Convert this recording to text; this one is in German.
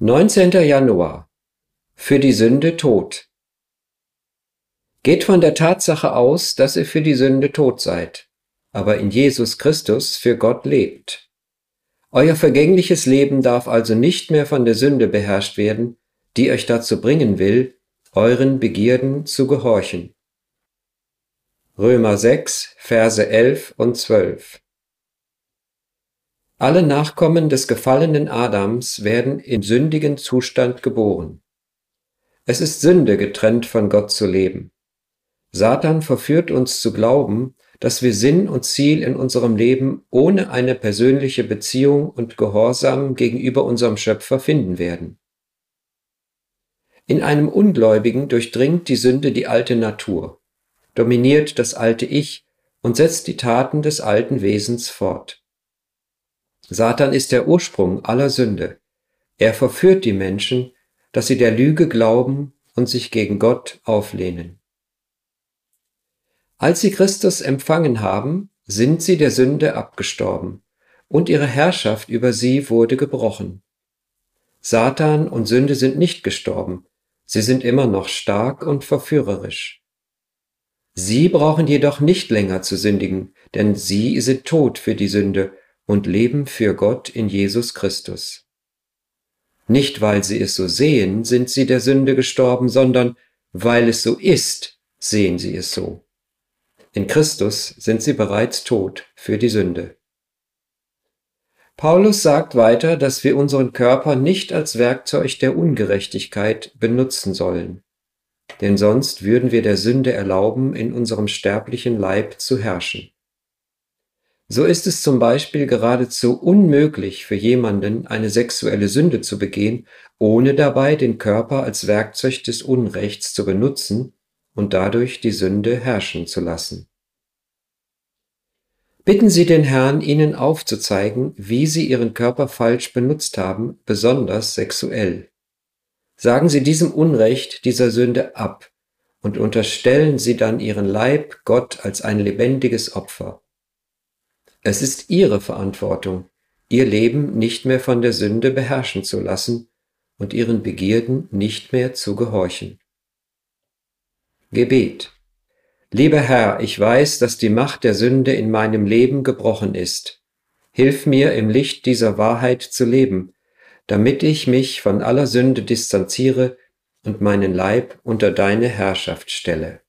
19. Januar. Für die Sünde tot. Geht von der Tatsache aus, dass ihr für die Sünde tot seid, aber in Jesus Christus für Gott lebt. Euer vergängliches Leben darf also nicht mehr von der Sünde beherrscht werden, die euch dazu bringen will, euren Begierden zu gehorchen. Römer 6, Verse 11 und 12. Alle Nachkommen des gefallenen Adams werden im sündigen Zustand geboren. Es ist Sünde, getrennt von Gott zu leben. Satan verführt uns zu glauben, dass wir Sinn und Ziel in unserem Leben ohne eine persönliche Beziehung und Gehorsam gegenüber unserem Schöpfer finden werden. In einem Ungläubigen durchdringt die Sünde die alte Natur, dominiert das alte Ich und setzt die Taten des alten Wesens fort. Satan ist der Ursprung aller Sünde. Er verführt die Menschen, dass sie der Lüge glauben und sich gegen Gott auflehnen. Als sie Christus empfangen haben, sind sie der Sünde abgestorben, und ihre Herrschaft über sie wurde gebrochen. Satan und Sünde sind nicht gestorben, sie sind immer noch stark und verführerisch. Sie brauchen jedoch nicht länger zu sündigen, denn sie sind tot für die Sünde und leben für Gott in Jesus Christus. Nicht weil sie es so sehen, sind sie der Sünde gestorben, sondern weil es so ist, sehen sie es so. In Christus sind sie bereits tot für die Sünde. Paulus sagt weiter, dass wir unseren Körper nicht als Werkzeug der Ungerechtigkeit benutzen sollen, denn sonst würden wir der Sünde erlauben, in unserem sterblichen Leib zu herrschen. So ist es zum Beispiel geradezu unmöglich für jemanden, eine sexuelle Sünde zu begehen, ohne dabei den Körper als Werkzeug des Unrechts zu benutzen und dadurch die Sünde herrschen zu lassen. Bitten Sie den Herrn, Ihnen aufzuzeigen, wie Sie Ihren Körper falsch benutzt haben, besonders sexuell. Sagen Sie diesem Unrecht, dieser Sünde ab und unterstellen Sie dann Ihren Leib Gott als ein lebendiges Opfer. Es ist ihre Verantwortung, ihr Leben nicht mehr von der Sünde beherrschen zu lassen und ihren Begierden nicht mehr zu gehorchen. Gebet Lieber Herr, ich weiß, dass die Macht der Sünde in meinem Leben gebrochen ist. Hilf mir, im Licht dieser Wahrheit zu leben, damit ich mich von aller Sünde distanziere und meinen Leib unter deine Herrschaft stelle.